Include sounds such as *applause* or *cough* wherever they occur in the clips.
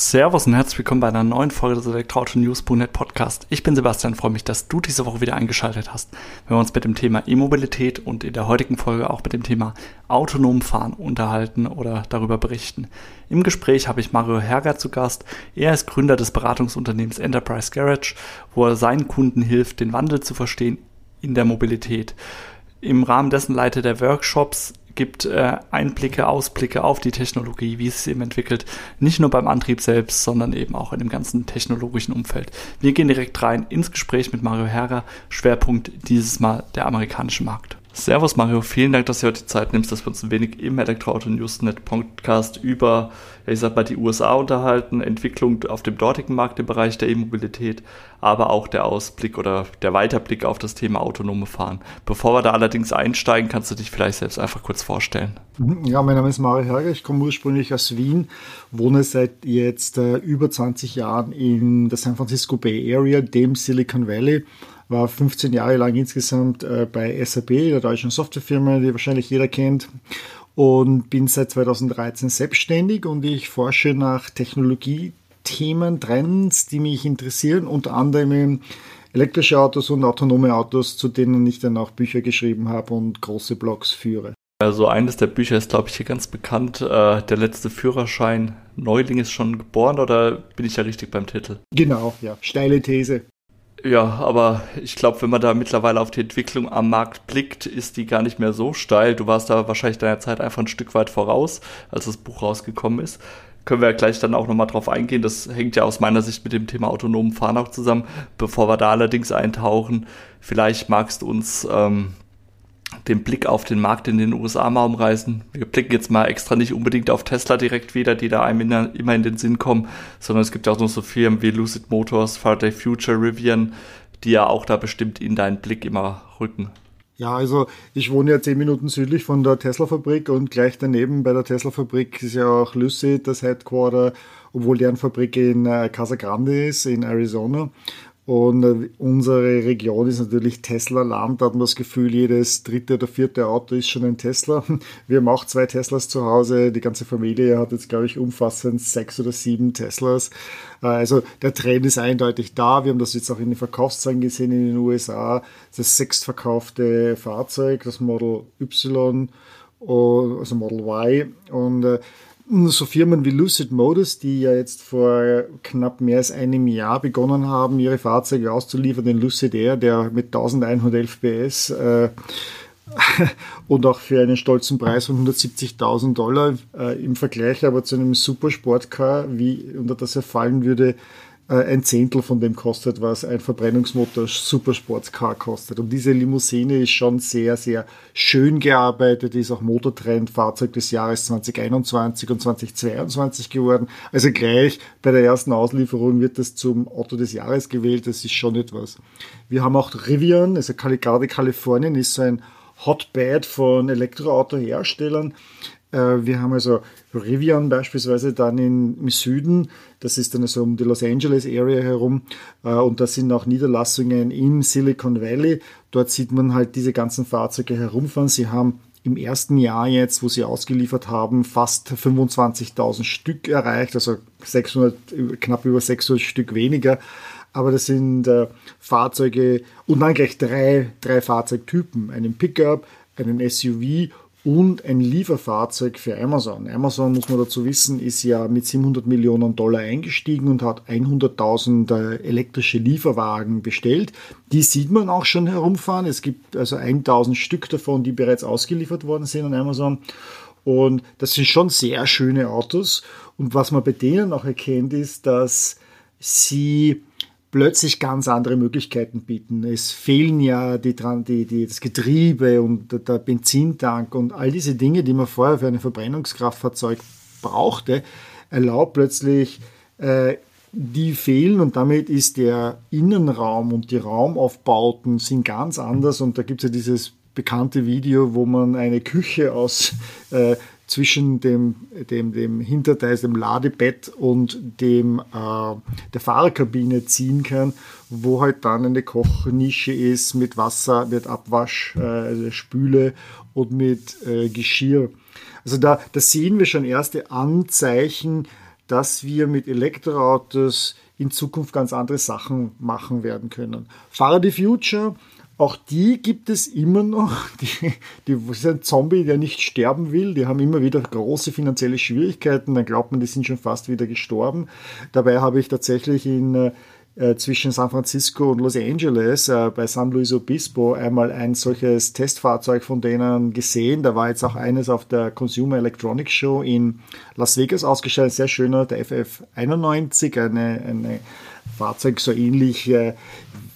Servus und herzlich willkommen bei einer neuen Folge des Elektroauto-News.net Podcast. Ich bin Sebastian, freue mich, dass du diese Woche wieder eingeschaltet hast, wenn wir uns mit dem Thema E-Mobilität und in der heutigen Folge auch mit dem Thema autonom Fahren unterhalten oder darüber berichten. Im Gespräch habe ich Mario Herger zu Gast. Er ist Gründer des Beratungsunternehmens Enterprise Garage, wo er seinen Kunden hilft, den Wandel zu verstehen in der Mobilität. Im Rahmen dessen leitet er Workshops gibt äh, Einblicke, Ausblicke auf die Technologie, wie es sich eben entwickelt, nicht nur beim Antrieb selbst, sondern eben auch in dem ganzen technologischen Umfeld. Wir gehen direkt rein ins Gespräch mit Mario Herrer, Schwerpunkt dieses Mal der amerikanische Markt. Servus Mario, vielen Dank, dass du heute die Zeit nimmst, dass wir uns ein wenig im Elektroauto Newsnet Podcast über, ich sag mal, die USA unterhalten, Entwicklung auf dem dortigen Markt im Bereich der E-Mobilität, aber auch der Ausblick oder der Weiterblick auf das Thema autonome Fahren. Bevor wir da allerdings einsteigen, kannst du dich vielleicht selbst einfach kurz vorstellen. Mhm. Ja, mein Name ist Mario Herger, ich komme ursprünglich aus Wien, wohne seit jetzt äh, über 20 Jahren in der San Francisco Bay Area, dem Silicon Valley war 15 Jahre lang insgesamt äh, bei SAP, der deutschen Softwarefirma, die wahrscheinlich jeder kennt. Und bin seit 2013 selbstständig und ich forsche nach Technologiethemen, Trends, die mich interessieren, unter anderem elektrische Autos und autonome Autos, zu denen ich dann auch Bücher geschrieben habe und große Blogs führe. Also eines der Bücher ist, glaube ich, hier ganz bekannt. Äh, der letzte Führerschein. Neuling ist schon geboren oder bin ich ja richtig beim Titel? Genau, ja. Steile These. Ja, aber ich glaube, wenn man da mittlerweile auf die Entwicklung am Markt blickt, ist die gar nicht mehr so steil. Du warst da wahrscheinlich deiner Zeit einfach ein Stück weit voraus, als das Buch rausgekommen ist. Können wir ja gleich dann auch nochmal drauf eingehen. Das hängt ja aus meiner Sicht mit dem Thema autonomen Fahren auch zusammen. Bevor wir da allerdings eintauchen, vielleicht magst du uns ähm, den Blick auf den Markt in den USA mal umreißen. Wir blicken jetzt mal extra nicht unbedingt auf Tesla direkt wieder, die da einem in, immer in den Sinn kommen, sondern es gibt ja auch noch so Firmen wie Lucid Motors, Faraday Future, Rivian, die ja auch da bestimmt in deinen Blick immer rücken. Ja, also ich wohne ja zehn Minuten südlich von der Tesla-Fabrik und gleich daneben bei der Tesla-Fabrik ist ja auch Lucid, das Headquarter, obwohl deren Fabrik in äh, Casa Grande ist, in Arizona. Und äh, unsere Region ist natürlich Tesla-Land. Da hat man das Gefühl, jedes dritte oder vierte Auto ist schon ein Tesla. *laughs* Wir haben auch zwei Teslas zu Hause. Die ganze Familie hat jetzt, glaube ich, umfassend sechs oder sieben Teslas. Äh, also der Trend ist eindeutig da. Wir haben das jetzt auch in den Verkaufszahlen gesehen in den USA. Das sechstverkaufte Fahrzeug, das Model Y, also Model Y. Und äh, so Firmen wie Lucid Motors, die ja jetzt vor knapp mehr als einem Jahr begonnen haben, ihre Fahrzeuge auszuliefern, den Lucid Air, der mit 1111 PS äh, *laughs* und auch für einen stolzen Preis von 170.000 Dollar äh, im Vergleich aber zu einem Supersportcar, wie unter das er fallen würde, ein Zehntel von dem kostet, was ein Verbrennungsmotor Supersportscar kostet. Und diese Limousine ist schon sehr, sehr schön gearbeitet, ist auch Motortrend Fahrzeug des Jahres 2021 und 2022 geworden. Also gleich bei der ersten Auslieferung wird das zum Auto des Jahres gewählt. Das ist schon etwas. Wir haben auch Rivian, also gerade Kalifornien ist so ein Hotbed von Elektroautoherstellern. Äh, wir haben also Rivian beispielsweise dann in, im Süden, das ist dann so um die Los Angeles Area herum äh, und da sind auch Niederlassungen im Silicon Valley. Dort sieht man halt diese ganzen Fahrzeuge herumfahren. Sie haben im ersten Jahr jetzt, wo sie ausgeliefert haben, fast 25.000 Stück erreicht, also 600, knapp über 600 Stück weniger. Aber das sind äh, Fahrzeuge und dann gleich drei, drei Fahrzeugtypen, einen Pickup, einen SUV und ein Lieferfahrzeug für Amazon. Amazon, muss man dazu wissen, ist ja mit 700 Millionen Dollar eingestiegen und hat 100.000 äh, elektrische Lieferwagen bestellt. Die sieht man auch schon herumfahren. Es gibt also 1000 Stück davon, die bereits ausgeliefert worden sind an Amazon. Und das sind schon sehr schöne Autos. Und was man bei denen auch erkennt, ist, dass sie plötzlich ganz andere Möglichkeiten bieten. Es fehlen ja die, die, die, das Getriebe und der Benzintank und all diese Dinge, die man vorher für ein Verbrennungskraftfahrzeug brauchte, erlaubt plötzlich, äh, die fehlen und damit ist der Innenraum und die Raumaufbauten sind ganz anders und da gibt es ja dieses bekannte Video, wo man eine Küche aus äh, zwischen dem, dem, dem Hinterteil, dem Ladebett und dem, äh, der Fahrerkabine ziehen kann, wo halt dann eine Kochnische ist mit Wasser, mit Abwasch, äh, Spüle und mit äh, Geschirr. Also da, da sehen wir schon erste Anzeichen, dass wir mit Elektroautos in Zukunft ganz andere Sachen machen werden können. Fahrer the Future auch die gibt es immer noch. *laughs* Die, die sind ein Zombie, der nicht sterben will. Die haben immer wieder große finanzielle Schwierigkeiten. Dann glaubt man, die sind schon fast wieder gestorben. Dabei habe ich tatsächlich in äh zwischen San Francisco und Los Angeles äh, bei San Luis Obispo einmal ein solches Testfahrzeug von denen gesehen. Da war jetzt auch eines auf der Consumer Electronics Show in Las Vegas ausgestellt. Sehr schöner, der FF91, eine, eine Fahrzeug so ähnlich äh,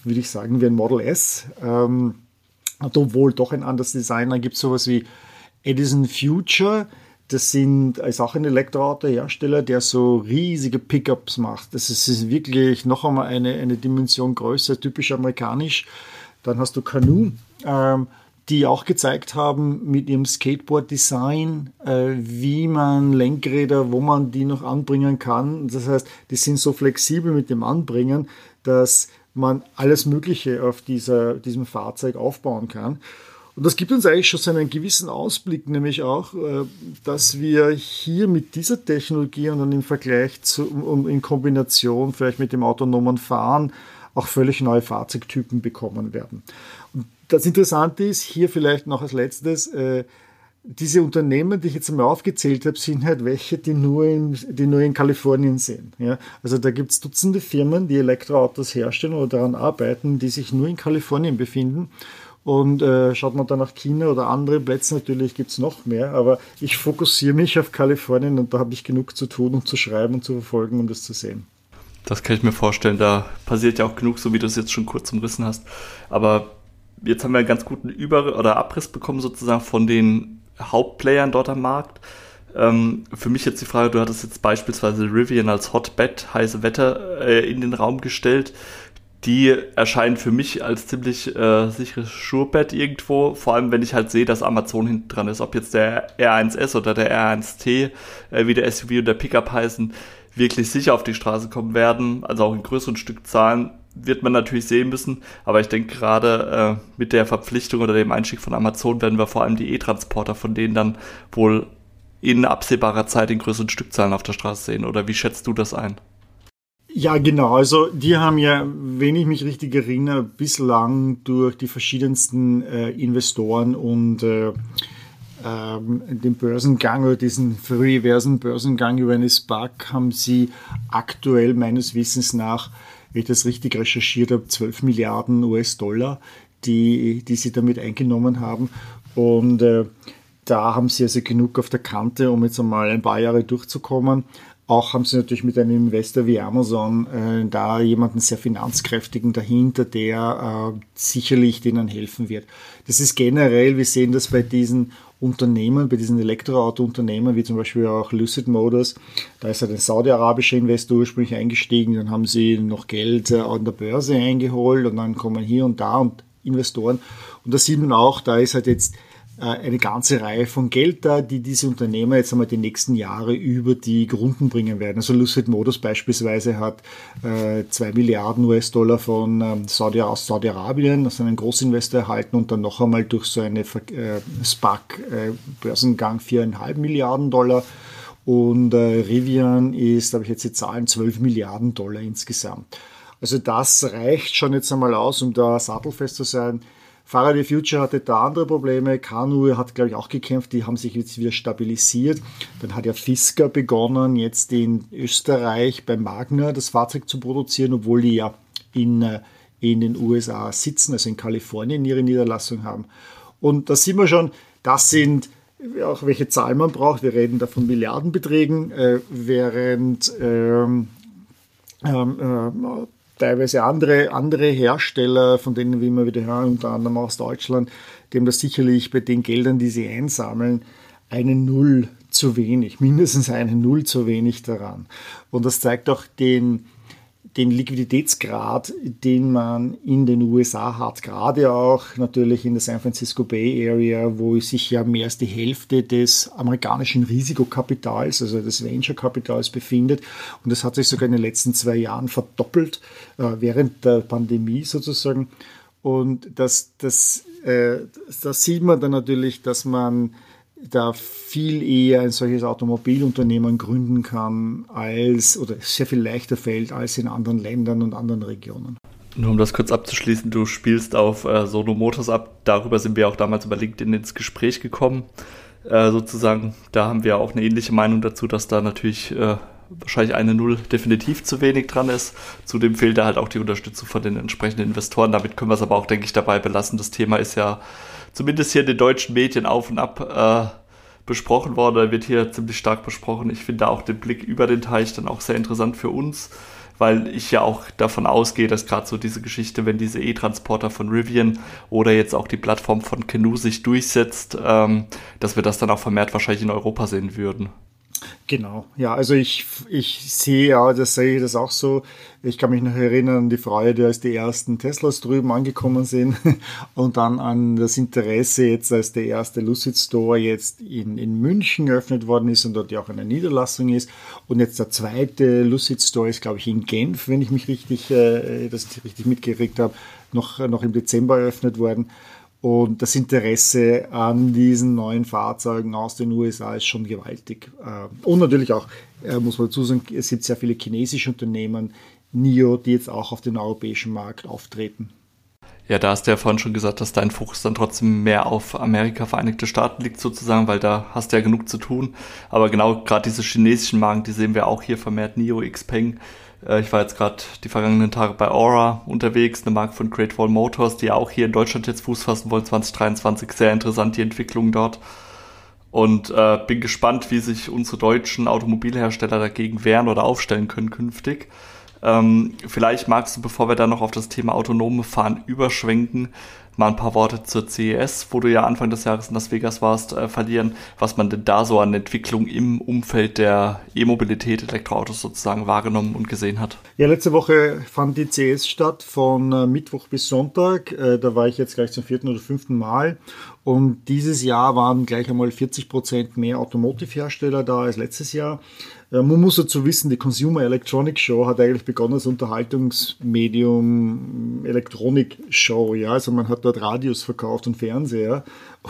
würde ich sagen, wie ein Model S. Ähm, obwohl doch ein anderes Design. Dann gibt es sowas wie Edison Future. Das sind, ist auch ein Elektroautohersteller, der so riesige Pickups macht. Das ist, ist wirklich noch einmal eine, eine Dimension größer, typisch amerikanisch. Dann hast du Canoe, ähm, die auch gezeigt haben mit ihrem Skateboard-Design, äh, wie man Lenkräder, wo man die noch anbringen kann. Das heißt, die sind so flexibel mit dem Anbringen, dass man alles Mögliche auf dieser, diesem Fahrzeug aufbauen kann. Und das gibt uns eigentlich schon so einen gewissen Ausblick, nämlich auch, äh, dass wir hier mit dieser Technologie und dann im Vergleich zu, und in Kombination vielleicht mit dem autonomen Fahren auch völlig neue Fahrzeugtypen bekommen werden. Und das Interessante ist hier vielleicht noch als letztes, äh, diese Unternehmen, die ich jetzt einmal aufgezählt habe, sind halt welche, die nur in, die nur in Kalifornien sind. Ja? Also da gibt es Dutzende Firmen, die Elektroautos herstellen oder daran arbeiten, die sich nur in Kalifornien befinden. Und äh, schaut man dann nach China oder andere Plätze, natürlich gibt es noch mehr, aber ich fokussiere mich auf Kalifornien und da habe ich genug zu tun und zu schreiben und zu verfolgen, um das zu sehen. Das kann ich mir vorstellen, da passiert ja auch genug, so wie du es jetzt schon kurz umrissen hast. Aber jetzt haben wir einen ganz guten Über- oder Abriss bekommen sozusagen von den Hauptplayern dort am Markt. Ähm, für mich jetzt die Frage, du hattest jetzt beispielsweise Rivian als Hotbed, heiße Wetter, äh, in den Raum gestellt. Die erscheinen für mich als ziemlich äh, sicheres Surebett irgendwo, vor allem wenn ich halt sehe, dass Amazon hinten dran ist, ob jetzt der R1S oder der R1T, äh, wie der SUV und der Pickup heißen, wirklich sicher auf die Straße kommen werden, also auch in größeren Stückzahlen, wird man natürlich sehen müssen. Aber ich denke gerade äh, mit der Verpflichtung oder dem Einstieg von Amazon werden wir vor allem die E-Transporter von denen dann wohl in absehbarer Zeit in größeren Stückzahlen auf der Straße sehen. Oder wie schätzt du das ein? Ja, genau. Also die haben ja, wenn ich mich richtig erinnere, bislang durch die verschiedensten äh, Investoren und äh, ähm, den Börsengang oder diesen reversen Börsengang über eine SPAC haben sie aktuell meines Wissens nach wenn ich das richtig recherchiert habe, 12 Milliarden US-Dollar, die, die sie damit eingenommen haben. Und äh, da haben sie also genug auf der Kante, um jetzt einmal ein paar Jahre durchzukommen. Auch haben sie natürlich mit einem Investor wie Amazon äh, da jemanden sehr finanzkräftigen dahinter, der äh, sicherlich denen helfen wird. Das ist generell, wir sehen das bei diesen Unternehmen, bei diesen Elektroauto-Unternehmen, wie zum Beispiel auch Lucid Motors, da ist halt ein saudi-arabischer Investor ursprünglich eingestiegen, dann haben sie noch Geld äh, an der Börse eingeholt und dann kommen hier und da und Investoren. Und da sieht man auch, da ist halt jetzt eine ganze Reihe von Geld da, die diese Unternehmer jetzt einmal die nächsten Jahre über die Grunden bringen werden. Also Lucid Motors beispielsweise hat äh, zwei Milliarden US-Dollar von ähm, Saudi aus Saudi-Arabien, also einen Großinvestor erhalten und dann noch einmal durch so eine äh, SPAC-Börsengang äh, viereinhalb Milliarden Dollar. Und äh, Rivian ist, habe ich jetzt die Zahlen, 12 Milliarden Dollar insgesamt. Also das reicht schon jetzt einmal aus, um da sattelfest zu sein. Faraday Future hatte da andere Probleme. Kanu hat, glaube ich, auch gekämpft. Die haben sich jetzt wieder stabilisiert. Dann hat ja Fisker begonnen, jetzt in Österreich bei Magna das Fahrzeug zu produzieren, obwohl die ja in, äh, in den USA sitzen, also in Kalifornien ihre Niederlassung haben. Und da sieht man schon, das sind auch welche Zahlen man braucht. Wir reden da von Milliardenbeträgen, äh, während ähm, ähm, äh, teilweise andere, andere Hersteller, von denen wir immer wieder hören, unter anderem aus Deutschland, haben das sicherlich bei den Geldern, die sie einsammeln, eine Null zu wenig, mindestens eine Null zu wenig daran. Und das zeigt auch den, den Liquiditätsgrad, den man in den USA hat, gerade auch natürlich in der San Francisco Bay Area, wo sich ja mehr als die Hälfte des amerikanischen Risikokapitals, also des Venture-Kapitals befindet. Und das hat sich sogar in den letzten zwei Jahren verdoppelt, äh, während der Pandemie sozusagen. Und das, das, äh, das sieht man dann natürlich, dass man da viel eher ein solches Automobilunternehmen gründen kann als oder sehr viel leichter fällt als in anderen Ländern und anderen Regionen. Nur um das kurz abzuschließen, du spielst auf äh, Sono Motors ab. Darüber sind wir auch damals über LinkedIn ins Gespräch gekommen. Äh, sozusagen, da haben wir auch eine ähnliche Meinung dazu, dass da natürlich äh, wahrscheinlich eine Null definitiv zu wenig dran ist. Zudem fehlt da halt auch die Unterstützung von den entsprechenden Investoren. Damit können wir es aber auch, denke ich, dabei belassen. Das Thema ist ja zumindest hier in den deutschen Medien auf und ab äh, besprochen worden, Er wird hier ziemlich stark besprochen. Ich finde auch den Blick über den Teich dann auch sehr interessant für uns, weil ich ja auch davon ausgehe, dass gerade so diese Geschichte, wenn diese E-Transporter von Rivian oder jetzt auch die Plattform von Canoe sich durchsetzt, ähm, dass wir das dann auch vermehrt wahrscheinlich in Europa sehen würden. Genau, ja, also ich, ich sehe ja, das sehe ich das auch so. Ich kann mich noch erinnern an die Freude, als die ersten Teslas drüben angekommen sind *laughs* und dann an das Interesse jetzt, als der erste Lucid Store jetzt in, in München eröffnet worden ist und dort ja auch eine Niederlassung ist. Und jetzt der zweite Lucid Store ist, glaube ich, in Genf, wenn ich mich richtig, äh, das richtig mitgekriegt habe, noch, noch im Dezember eröffnet worden. Und das Interesse an diesen neuen Fahrzeugen aus den USA ist schon gewaltig. Äh, und natürlich auch, äh, muss man dazu sagen, es gibt sehr viele chinesische Unternehmen, NIO, die jetzt auch auf den europäischen Markt auftreten. Ja, da hast du ja vorhin schon gesagt, dass dein Fokus dann trotzdem mehr auf Amerika, Vereinigte Staaten liegt sozusagen, weil da hast du ja genug zu tun. Aber genau gerade diese chinesischen Marken, die sehen wir auch hier vermehrt NIO, Xpeng, ich war jetzt gerade die vergangenen Tage bei Aura unterwegs, eine Marke von Great Wall Motors, die auch hier in Deutschland jetzt Fuß fassen wollen, 2023. Sehr interessant die Entwicklung dort. Und äh, bin gespannt, wie sich unsere deutschen Automobilhersteller dagegen wehren oder aufstellen können künftig. Ähm, vielleicht magst du, bevor wir dann noch auf das Thema autonome Fahren überschwenken, mal ein paar Worte zur CES, wo du ja Anfang des Jahres in Las Vegas warst, äh, verlieren, was man denn da so an Entwicklung im Umfeld der E-Mobilität, Elektroautos sozusagen wahrgenommen und gesehen hat. Ja, letzte Woche fand die CES statt von äh, Mittwoch bis Sonntag. Äh, da war ich jetzt gleich zum vierten oder fünften Mal. Und dieses Jahr waren gleich einmal 40 Prozent mehr Automotive-Hersteller da als letztes Jahr. Man muss dazu wissen, die Consumer Electronics Show hat eigentlich begonnen als Unterhaltungsmedium Elektronik-Show. Ja? Also man hat dort Radios verkauft und Fernseher.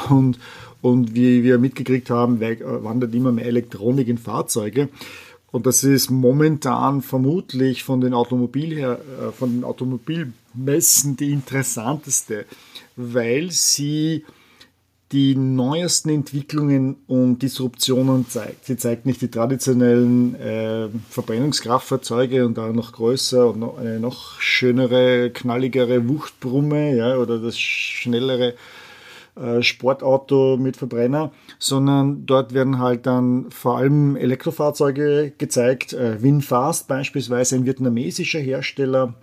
Und, und wie wir mitgekriegt haben, wandert immer mehr Elektronik in Fahrzeuge. Und das ist momentan vermutlich von den, Automobil her, äh, von den Automobilmessen die interessanteste, weil sie die neuesten Entwicklungen und Disruptionen zeigt. Sie zeigt nicht die traditionellen äh, Verbrennungskraftfahrzeuge und da noch größer und noch eine noch schönere, knalligere Wuchtbrumme ja, oder das schnellere äh, Sportauto mit Verbrenner, sondern dort werden halt dann vor allem Elektrofahrzeuge gezeigt. Äh, Winfast beispielsweise, ein vietnamesischer Hersteller,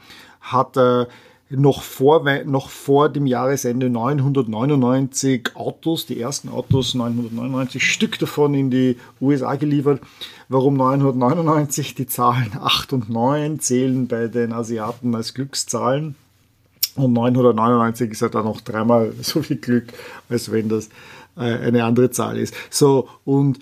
hat äh, noch vor, noch vor dem Jahresende 999 Autos, die ersten Autos 999 Stück davon in die USA geliefert. Warum 999? Die Zahlen 8 und 9 zählen bei den Asiaten als Glückszahlen. Und 999 ist ja dann noch dreimal *laughs* so viel Glück, als wenn das äh, eine andere Zahl ist. So, und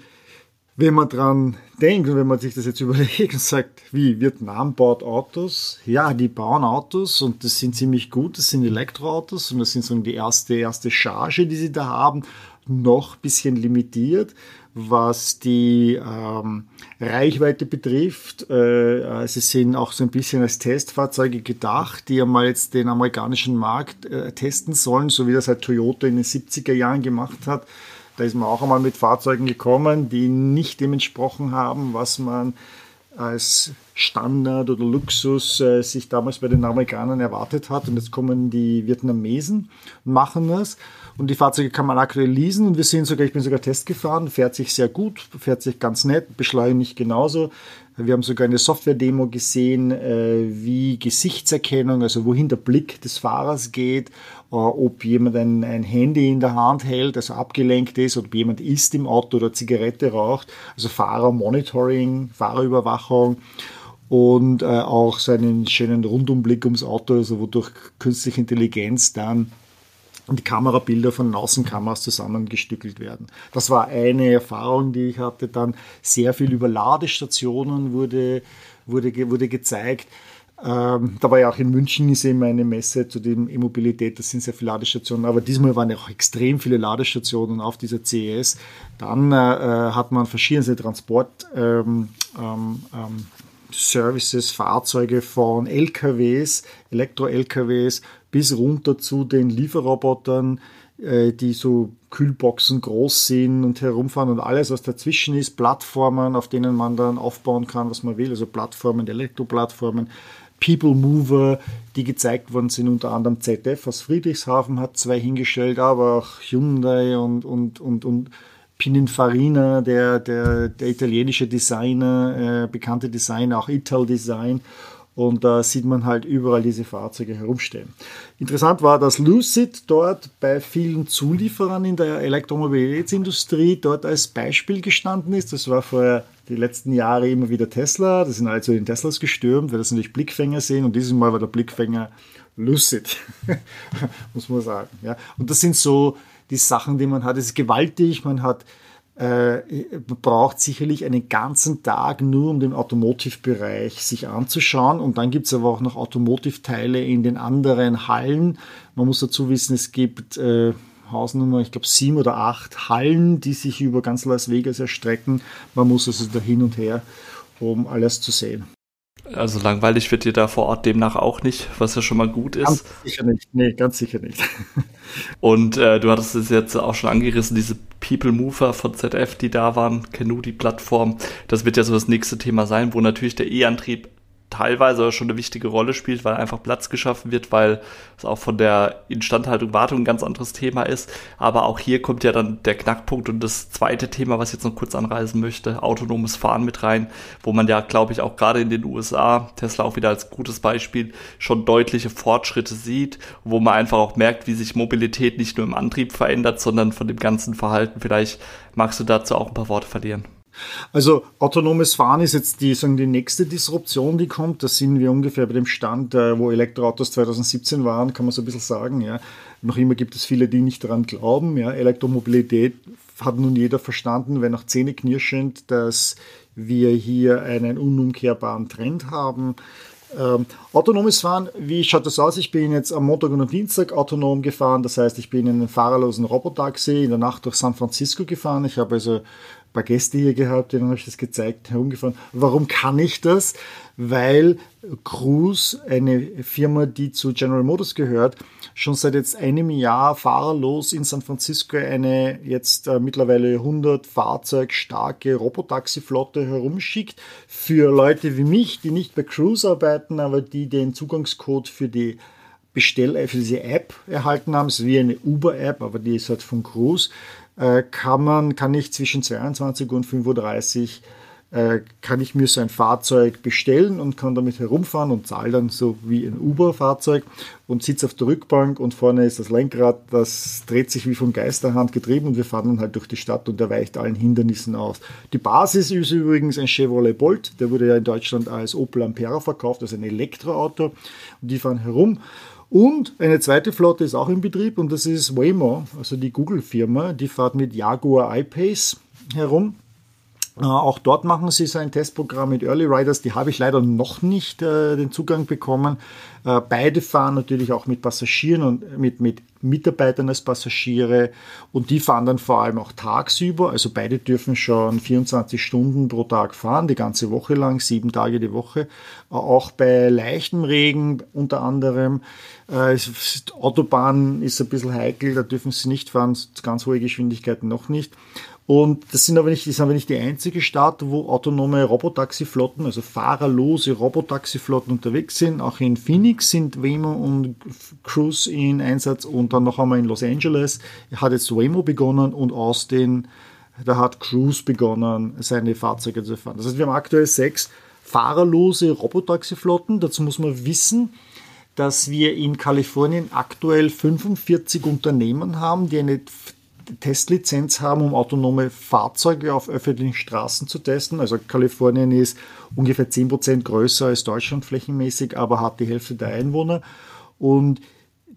wenn man dran denkt und wenn man sich das jetzt *laughs* überlegt und sagt, wie Vietnam baut Autos, ja, die bauen Autos und das sind ziemlich gut, das sind Elektroautos und das sind so die erste, erste Charge, die sie da haben, noch bisschen limitiert, was die ähm, Reichweite betrifft. Äh, sie sind auch so ein bisschen als Testfahrzeuge gedacht, die einmal jetzt den amerikanischen Markt äh, testen sollen, so wie das halt Toyota in den 70er Jahren gemacht hat da ist man auch einmal mit Fahrzeugen gekommen, die nicht dem entsprochen haben, was man als Standard oder Luxus äh, sich damals bei den Amerikanern erwartet hat. Und jetzt kommen die Vietnamesen und machen das. Und die Fahrzeuge kann man aktuell leasen. Und wir sehen sogar, ich bin sogar Test gefahren, fährt sich sehr gut, fährt sich ganz nett, beschleunigt genauso. Wir haben sogar eine Software-Demo gesehen, äh, wie Gesichtserkennung, also wohin der Blick des Fahrers geht, äh, ob jemand ein, ein Handy in der Hand hält, also abgelenkt ist, ob jemand isst im Auto oder Zigarette raucht, also Fahrermonitoring, Fahrerüberwachung. und äh, auch so einen schönen Rundumblick ums Auto, also wodurch künstliche Intelligenz dann die Kamerabilder von Außenkameras zusammengestückelt werden. Das war eine Erfahrung, die ich hatte. Dann sehr viel über Ladestationen wurde, wurde, wurde gezeigt. Ähm, da war ja auch in München ist eben eine Messe zu dem E-Mobilität, das sind sehr viele Ladestationen, aber diesmal waren ja auch extrem viele Ladestationen auf dieser CES. Dann äh, hat man verschiedene Transport ähm, ähm, ähm, Fahrzeuge von LKWs, Elektro-LKWs bis runter zu den Lieferrobotern, äh, die so Kühlboxen groß sind und herumfahren und alles, was dazwischen ist, Plattformen, auf denen man dann aufbauen kann, was man will, also Plattformen, Elektroplattformen, People Mover, die gezeigt worden sind, unter anderem ZF aus Friedrichshafen hat zwei hingestellt, aber auch Hyundai und, und, und, und Pininfarina, der, der, der italienische Designer, äh, bekannte Designer, auch Ital Design. Und da sieht man halt überall diese Fahrzeuge herumstehen. Interessant war, dass Lucid dort bei vielen Zulieferern in der Elektromobilitätsindustrie dort als Beispiel gestanden ist. Das war vorher die letzten Jahre immer wieder Tesla. Das sind also in Teslas gestürmt, weil das natürlich Blickfänger sehen. Und dieses Mal war der Blickfänger Lucid, *laughs* muss man sagen. Ja. Und das sind so die Sachen, die man hat. Es ist gewaltig. Man hat äh, braucht sicherlich einen ganzen Tag nur, um den Automotive-Bereich sich anzuschauen. Und dann gibt es aber auch noch Automotive-Teile in den anderen Hallen. Man muss dazu wissen, es gibt äh, Hausnummer, ich glaube, sieben oder acht Hallen, die sich über ganz Las Vegas erstrecken. Man muss also da hin und her, um alles zu sehen. Also langweilig wird dir da vor Ort demnach auch nicht, was ja schon mal gut ist. Ganz sicher nicht, nee, ganz sicher nicht. *laughs* Und äh, du hattest es jetzt auch schon angerissen, diese People Mover von ZF, die da waren, Canoe, die Plattform. Das wird ja so das nächste Thema sein, wo natürlich der E-Antrieb teilweise schon eine wichtige Rolle spielt, weil einfach Platz geschaffen wird, weil es auch von der Instandhaltung, Wartung ein ganz anderes Thema ist. Aber auch hier kommt ja dann der Knackpunkt und das zweite Thema, was ich jetzt noch kurz anreisen möchte, autonomes Fahren mit rein, wo man ja, glaube ich, auch gerade in den USA, Tesla auch wieder als gutes Beispiel, schon deutliche Fortschritte sieht, wo man einfach auch merkt, wie sich Mobilität nicht nur im Antrieb verändert, sondern von dem ganzen Verhalten. Vielleicht magst du dazu auch ein paar Worte verlieren. Also autonomes Fahren ist jetzt die, sagen, die nächste Disruption, die kommt. Da sind wir ungefähr bei dem Stand, äh, wo Elektroautos 2017 waren, kann man so ein bisschen sagen. Ja. Noch immer gibt es viele, die nicht daran glauben. Ja. Elektromobilität hat nun jeder verstanden, wenn auch zähneknirschend, dass wir hier einen unumkehrbaren Trend haben. Ähm, autonomes Fahren, wie schaut das aus? Ich bin jetzt am Montag und am Dienstag autonom gefahren. Das heißt, ich bin in einem fahrerlosen Robotaxi in der Nacht durch San Francisco gefahren. Ich habe also paar Gäste hier gehabt, denen habe ich das gezeigt, herumgefahren. Warum kann ich das? Weil Cruise, eine Firma, die zu General Motors gehört, schon seit jetzt einem Jahr fahrerlos in San Francisco eine jetzt äh, mittlerweile 100 Fahrzeug starke Robotaxi-Flotte herumschickt für Leute wie mich, die nicht bei Cruise arbeiten, aber die den Zugangscode für die Bestell für diese App erhalten haben. Es ist wie eine Uber-App, aber die ist halt von Cruise. Äh, kann man, kann ich zwischen 22 und 35 äh, kann ich mir so ein Fahrzeug bestellen und kann damit herumfahren und zahle dann so wie ein Uber-Fahrzeug und sitze auf der Rückbank und vorne ist das Lenkrad, das dreht sich wie von Geisterhand getrieben und wir fahren dann halt durch die Stadt und der weicht allen Hindernissen aus. Die Basis ist übrigens ein Chevrolet Bolt, der wurde ja in Deutschland als Opel Ampera verkauft, also ein Elektroauto und die fahren herum und eine zweite Flotte ist auch in Betrieb und das ist Waymo, also die Google-Firma, die fährt mit Jaguar I-Pace herum. Äh, auch dort machen sie so ein Testprogramm mit Early Riders. Die habe ich leider noch nicht äh, den Zugang bekommen. Äh, beide fahren natürlich auch mit Passagieren und mit, mit Mitarbeitern als Passagiere. Und die fahren dann vor allem auch tagsüber. Also beide dürfen schon 24 Stunden pro Tag fahren, die ganze Woche lang, sieben Tage die Woche. Äh, auch bei leichtem Regen unter anderem. Äh, Autobahn ist ein bisschen heikel, da dürfen sie nicht fahren, ganz hohe Geschwindigkeiten noch nicht. Und das sind aber nicht, das ist aber nicht die einzige Stadt, wo autonome Robotaxiflotten, also fahrerlose Robotaxiflotten unterwegs sind. Auch in Phoenix sind Waymo und Cruise in Einsatz und dann noch einmal in Los Angeles hat jetzt Waymo begonnen und Austin, da hat Cruise begonnen, seine Fahrzeuge zu fahren. Das heißt, wir haben aktuell sechs fahrerlose Robotaxiflotten. Dazu muss man wissen, dass wir in Kalifornien aktuell 45 Unternehmen haben, die eine Testlizenz haben, um autonome Fahrzeuge auf öffentlichen Straßen zu testen. Also Kalifornien ist ungefähr 10% größer als Deutschland flächenmäßig, aber hat die Hälfte der Einwohner. Und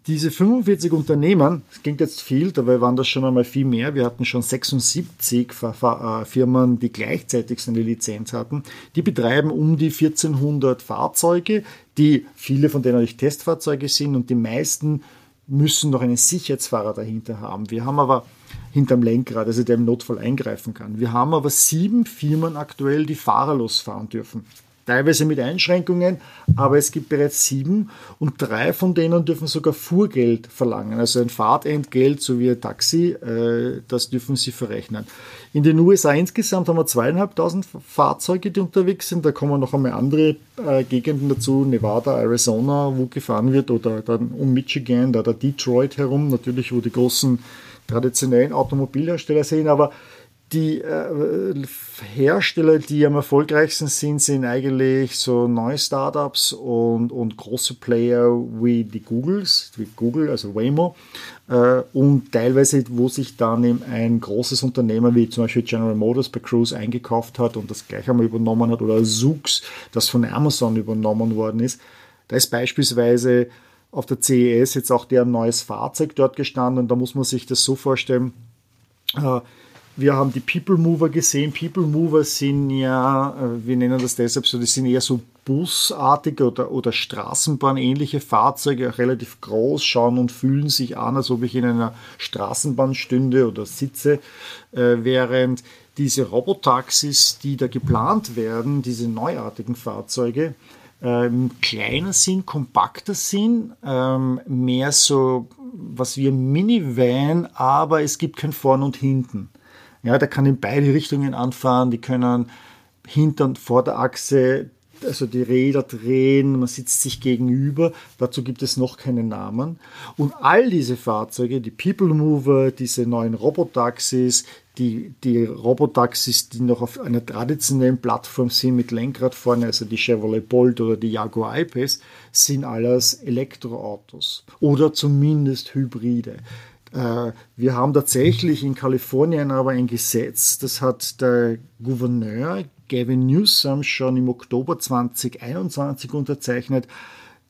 diese 45 Unternehmen, das klingt jetzt viel, dabei waren das schon einmal viel mehr. Wir hatten schon 76 äh, Firmen, die gleichzeitig so eine Lizenz hatten. Die betreiben um die 1400 Fahrzeuge, die viele von denen natürlich Testfahrzeuge sind und die meisten müssen noch einen Sicherheitsfahrer dahinter haben. Wir haben aber hinterm Lenkrad, also der im Notfall eingreifen kann. Wir haben aber sieben Firmen aktuell, die fahrerlos fahren dürfen teilweise mit Einschränkungen, aber es gibt bereits sieben und drei von denen dürfen sogar Fuhrgeld verlangen, also ein Fahrtentgelt sowie ein Taxi, äh, das dürfen sie verrechnen. In den USA insgesamt haben wir zweieinhalbtausend Fahrzeuge, die unterwegs sind. Da kommen noch einmal andere äh, Gegenden dazu, Nevada, Arizona, wo gefahren wird, oder dann um Michigan, da der Detroit herum, natürlich, wo die großen traditionellen Automobilhersteller sind, aber die äh, Hersteller, die am erfolgreichsten sind, sind eigentlich so neue Startups und, und große Player wie die Googles, wie Google, also Waymo, äh, und teilweise, wo sich dann eben ein großes Unternehmen wie zum Beispiel General Motors bei Cruise eingekauft hat und das gleich einmal übernommen hat, oder Zoox, das von Amazon übernommen worden ist. Da ist beispielsweise auf der CES jetzt auch deren neues Fahrzeug dort gestanden und da muss man sich das so vorstellen, äh, wir haben die People Mover gesehen. People Mover sind ja, äh, wir nennen das deshalb so, die sind eher so busartige oder, oder Straßenbahnähnliche Fahrzeuge, relativ groß, schauen und fühlen sich an, als ob ich in einer Straßenbahn stünde oder sitze, äh, während diese Robotaxis, die da geplant werden, diese neuartigen Fahrzeuge, ähm, kleiner sind, kompakter sind, ähm, mehr so was wie ein Minivan, aber es gibt kein Vorn und Hinten. Ja, der kann in beide Richtungen anfahren, die können hinter und vor der Achse, also die Räder drehen, man sitzt sich gegenüber, dazu gibt es noch keinen Namen. Und all diese Fahrzeuge, die People Mover, diese neuen Robotaxis, die, die Robotaxis, die noch auf einer traditionellen Plattform sind mit Lenkrad vorne, also die Chevrolet Bolt oder die Jaguar I-Pace, sind alles Elektroautos oder zumindest Hybride. Äh, wir haben tatsächlich in Kalifornien aber ein Gesetz, das hat der Gouverneur Gavin Newsom schon im Oktober 2021 unterzeichnet.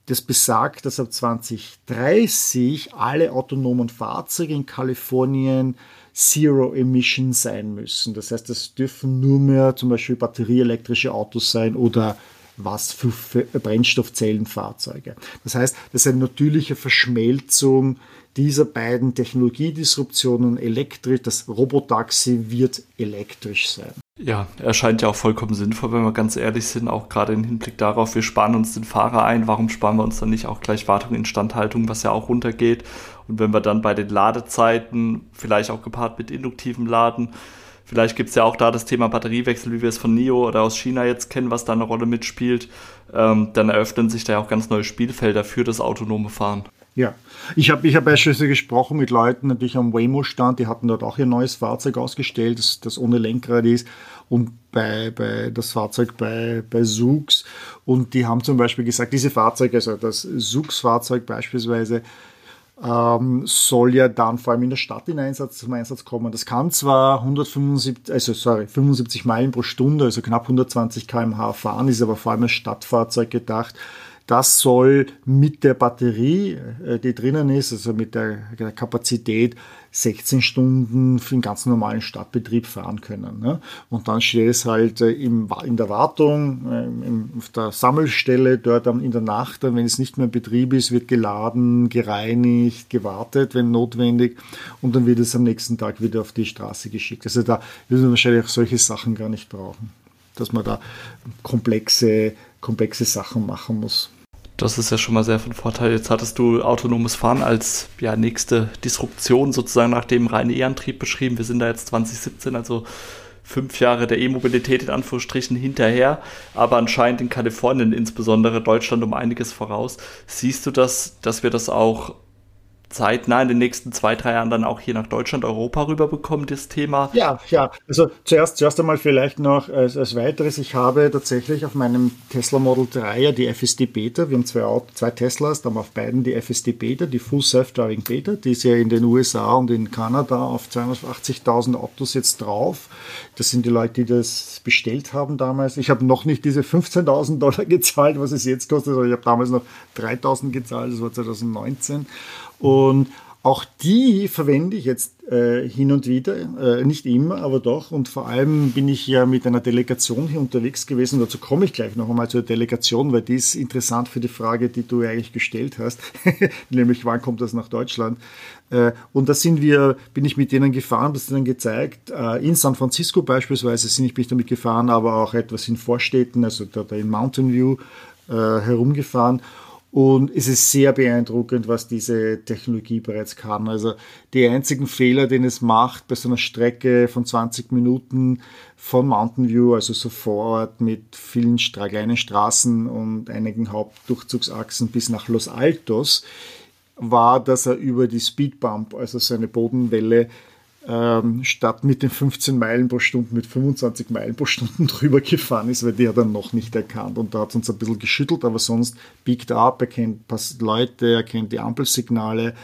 Das besagt, dass ab 2030 alle autonomen Fahrzeuge in Kalifornien Zero Emission sein müssen. Das heißt, es dürfen nur mehr zum Beispiel batterieelektrische Autos sein oder was für Brennstoffzellenfahrzeuge. Das heißt, das ist eine natürliche Verschmelzung dieser beiden Technologiedisruptionen elektrisch, das Robotaxi wird elektrisch sein. Ja, erscheint ja auch vollkommen sinnvoll, wenn wir ganz ehrlich sind, auch gerade im Hinblick darauf, wir sparen uns den Fahrer ein, warum sparen wir uns dann nicht auch gleich Wartung, Instandhaltung, was ja auch runtergeht. Und wenn wir dann bei den Ladezeiten, vielleicht auch gepaart mit induktivem Laden, vielleicht gibt es ja auch da das Thema Batteriewechsel, wie wir es von NIO oder aus China jetzt kennen, was da eine Rolle mitspielt, ähm, dann eröffnen sich da ja auch ganz neue Spielfelder für das autonome Fahren. Ja, ich habe ich hab beispielsweise gesprochen mit Leuten natürlich am Waymo-Stand, die hatten dort auch ihr neues Fahrzeug ausgestellt, das, das ohne Lenkrad ist und bei, bei das Fahrzeug bei, bei Zoox und die haben zum Beispiel gesagt, diese Fahrzeuge, also das Zoox-Fahrzeug beispielsweise, ähm, soll ja dann vor allem in der Stadt in Einsatz, zum Einsatz kommen. Das kann zwar 175, also sorry, 75 Meilen pro Stunde, also knapp 120 km/h fahren, ist aber vor allem als Stadtfahrzeug gedacht. Das soll mit der Batterie, äh, die drinnen ist, also mit der, Kapazität 16 Stunden für den ganz normalen Stadtbetrieb fahren können. Ne? Und dann steht es halt äh, in der Wartung, äh, auf der Sammelstelle, dort in der Nacht, wenn es nicht mehr in Betrieb ist, wird geladen, gereinigt, gewartet, wenn notwendig. Und dann wird es am nächsten Tag wieder auf die Straße geschickt. Also da würden wir wahrscheinlich auch solche Sachen gar nicht brauchen, dass man da komplexe, komplexe Sachen machen muss. Das ist ja schon mal sehr von Vorteil. Jetzt hattest du autonomes Fahren als ja, nächste Disruption sozusagen nach dem reinen E-Antrieb beschrieben. Wir sind da jetzt 2017, also fünf Jahre der E-Mobilität in Anführungsstrichen hinterher, aber anscheinend in Kalifornien insbesondere Deutschland um einiges voraus. Siehst du das, dass wir das auch zeitnah in den nächsten zwei, drei Jahren dann auch hier nach Deutschland, Europa rüberbekommen, das Thema? Ja, ja. Also zuerst, zuerst einmal vielleicht noch als, als weiteres. Ich habe tatsächlich auf meinem Tesla Model 3 ja die FSD Beta. Wir haben zwei, zwei Teslas, da haben auf beiden die FSD Beta, die Full Self-Driving Beta. Die ist ja in den USA und in Kanada auf 280.000 Autos jetzt drauf. Das sind die Leute, die das bestellt haben damals. Ich habe noch nicht diese 15.000 Dollar gezahlt, was es jetzt kostet. Also ich habe damals noch 3.000 gezahlt, das war 2019. Und auch die verwende ich jetzt äh, hin und wieder, äh, nicht immer, aber doch. Und vor allem bin ich ja mit einer Delegation hier unterwegs gewesen. Dazu komme ich gleich noch einmal zur Delegation, weil die ist interessant für die Frage, die du eigentlich gestellt hast, *laughs* nämlich wann kommt das nach Deutschland? Äh, und da sind wir, bin ich mit denen gefahren, das ihnen gezeigt. Äh, in San Francisco beispielsweise bin ich damit gefahren, aber auch etwas in Vorstädten, also da, da in Mountain View äh, herumgefahren. Und es ist sehr beeindruckend, was diese Technologie bereits kann. Also die einzigen Fehler, den es macht bei so einer Strecke von 20 Minuten von Mountain View, also so vor Ort mit vielen kleinen Straßen und einigen Hauptdurchzugsachsen bis nach Los Altos, war, dass er über die Speedbump, also seine Bodenwelle, ähm, statt mit den 15 Meilen pro Stunde mit 25 Meilen pro Stunde *laughs* drüber gefahren ist, weil die hat er noch nicht erkannt. Und da hat es uns ein bisschen geschüttelt, aber sonst biegt er ab, er kennt Leute, er kennt die Ampelsignale,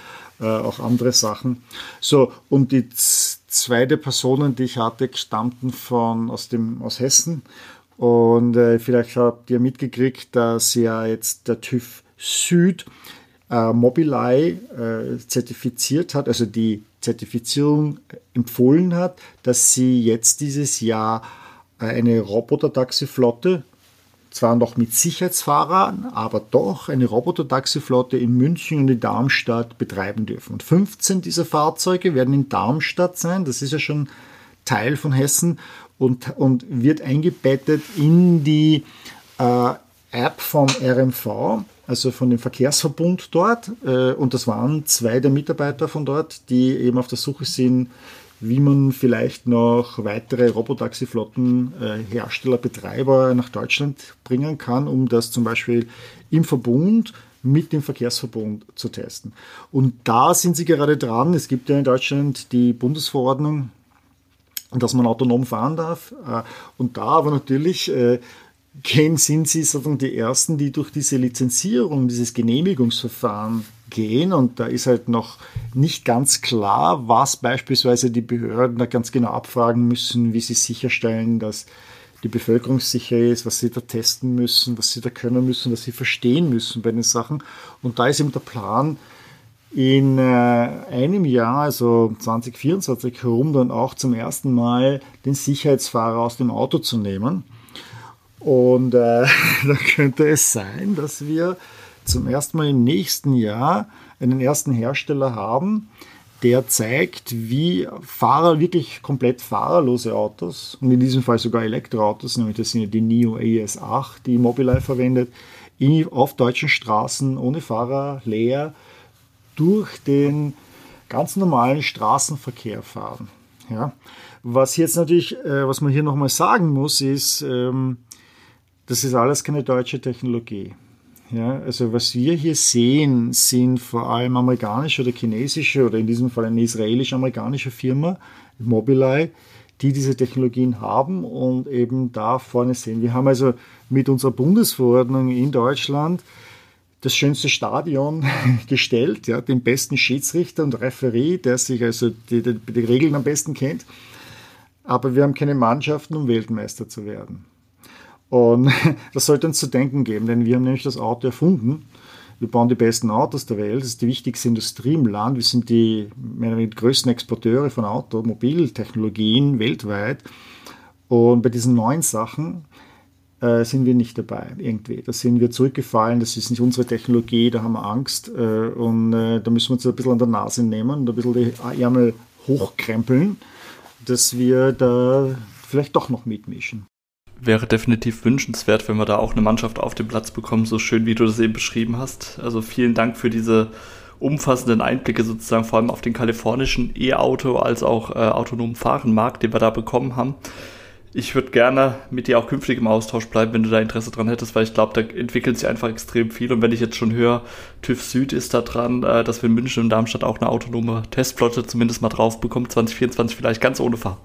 äh, auch andere Sachen. So, und die zweite Personen, die ich hatte, stammten von, aus, dem, aus Hessen. Und äh, vielleicht habt ihr mitgekriegt, dass ja jetzt der TÜV Süd äh, Mobileye äh, zertifiziert hat, also die Zertifizierung empfohlen hat, dass sie jetzt dieses Jahr äh, eine Roboter-Taxi-Flotte, zwar noch mit Sicherheitsfahrern, aber doch eine Roboter-Taxi-Flotte in München und in Darmstadt betreiben dürfen. Und 15 dieser Fahrzeuge werden in Darmstadt sein, das ist ja schon Teil von Hessen und, und wird eingebettet in die äh, App vom RMV also von dem Verkehrsverbund dort. Äh, und das waren zwei der Mitarbeiter von dort, die eben auf der Suche sind, wie man vielleicht noch weitere Robotaxi-Flotten, äh, Hersteller, Betreiber nach Deutschland bringen kann, um das zum Beispiel im Verbund mit dem Verkehrsverbund zu testen. Und da sind sie gerade dran. Es gibt ja in Deutschland die Bundesverordnung, dass man autonom fahren darf. Äh, und da aber natürlich gehen, sind Sie sozusagen die Ersten, die durch diese Lizenzierung, dieses Genehmigungsverfahren gehen. Und da ist halt noch nicht ganz klar, was beispielsweise die Behörden da ganz genau abfragen müssen, wie sie sicherstellen, dass die Bevölkerung sicher ist, was sie da testen müssen, was sie da können müssen, was sie verstehen müssen bei den Sachen. Und da ist eben der Plan, in äh, einem Jahr, also 2024 herum, dann auch zum ersten Mal den Sicherheitsfahrer aus dem Auto zu nehmen und äh, *laughs* da könnte es sein, dass wir zum ersten Mal im nächsten Jahr einen ersten Hersteller haben, der zeigt, wie Fahrer, wirklich komplett fahrerlose Autos, und in diesem Fall sogar Elektroautos, nämlich das sind ja die NIO ES8, die Mobileye verwendet, auf deutschen Straßen ohne Fahrer leer durch den ganz normalen Straßenverkehr fahren. Ja. Was jetzt natürlich, äh, was man hier nochmal sagen muss, ist, ähm, das ist alles keine deutsche Technologie. Ja, also was wir hier sehen, sind vor allem amerikanische oder chinesische oder in diesem Fall eine israelisch-amerikanische Firma, Mobileye, die diese Technologien haben und eben da vorne sehen. Wir haben also mit unserer Bundesverordnung in Deutschland das schönste Stadion *laughs* gestellt, ja, den besten Schiedsrichter und Referee, der sich also die, die, die Regeln am besten kennt. Aber wir haben keine Mannschaften, um Weltmeister zu werden. Und *laughs* das sollte uns zu denken geben, denn wir haben nämlich das Auto erfunden. Wir bauen die besten Autos der Welt. Das ist die wichtigste Industrie im Land. Wir sind die, die größten Exporteure von Automobiltechnologien weltweit. Und bei diesen neuen Sachen äh, sind wir nicht dabei irgendwie. Da sind wir zurückgefallen. Das ist nicht unsere Technologie. Da haben wir Angst. Äh, und äh, da müssen wir uns ein bisschen an der Nase nehmen und ein bisschen die Ärmel hochkrempeln, dass wir da vielleicht doch noch mitmischen wäre definitiv wünschenswert, wenn wir da auch eine Mannschaft auf den Platz bekommen, so schön wie du das eben beschrieben hast. Also vielen Dank für diese umfassenden Einblicke sozusagen vor allem auf den kalifornischen E-Auto als auch äh, autonomen Fahrenmarkt, den wir da bekommen haben. ich würde gerne mit dir auch künftig im Austausch bleiben, wenn du da Interesse dran hättest, weil ich glaube, da entwickelt sich einfach extrem viel. Und wenn ich jetzt schon höre, TÜV Süd ist da dran, äh, dass wir in München und Darmstadt auch eine autonome Testflotte zumindest mal drauf bekommen, 2024 vielleicht ganz ohne Fahr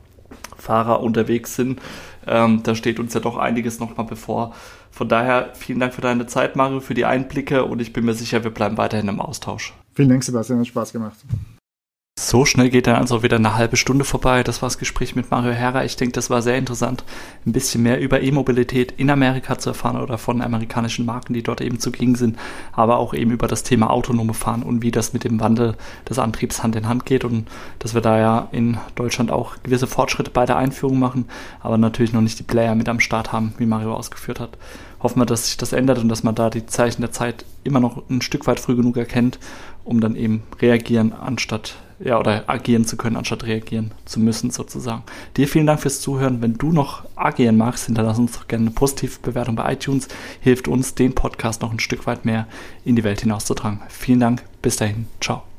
Fahrer unterwegs sind. Ähm, da steht uns ja doch einiges nochmal bevor. Von daher vielen Dank für deine Zeit, Mario, für die Einblicke und ich bin mir sicher, wir bleiben weiterhin im Austausch. Vielen Dank, Sebastian, hat Spaß gemacht. So schnell geht dann also wieder eine halbe Stunde vorbei. Das war das Gespräch mit Mario Herrer. Ich denke, das war sehr interessant, ein bisschen mehr über E-Mobilität in Amerika zu erfahren oder von amerikanischen Marken, die dort eben zugegen sind, aber auch eben über das Thema autonome Fahren und wie das mit dem Wandel des Antriebs Hand in Hand geht und dass wir da ja in Deutschland auch gewisse Fortschritte bei der Einführung machen, aber natürlich noch nicht die Player mit am Start haben, wie Mario ausgeführt hat. Hoffen wir, dass sich das ändert und dass man da die Zeichen der Zeit immer noch ein Stück weit früh genug erkennt, um dann eben reagieren anstatt ja, oder agieren zu können, anstatt reagieren zu müssen, sozusagen. Dir vielen Dank fürs Zuhören. Wenn du noch agieren magst, hinterlass uns doch gerne eine positive Bewertung bei iTunes. Hilft uns, den Podcast noch ein Stück weit mehr in die Welt hinauszutragen. Vielen Dank. Bis dahin. Ciao.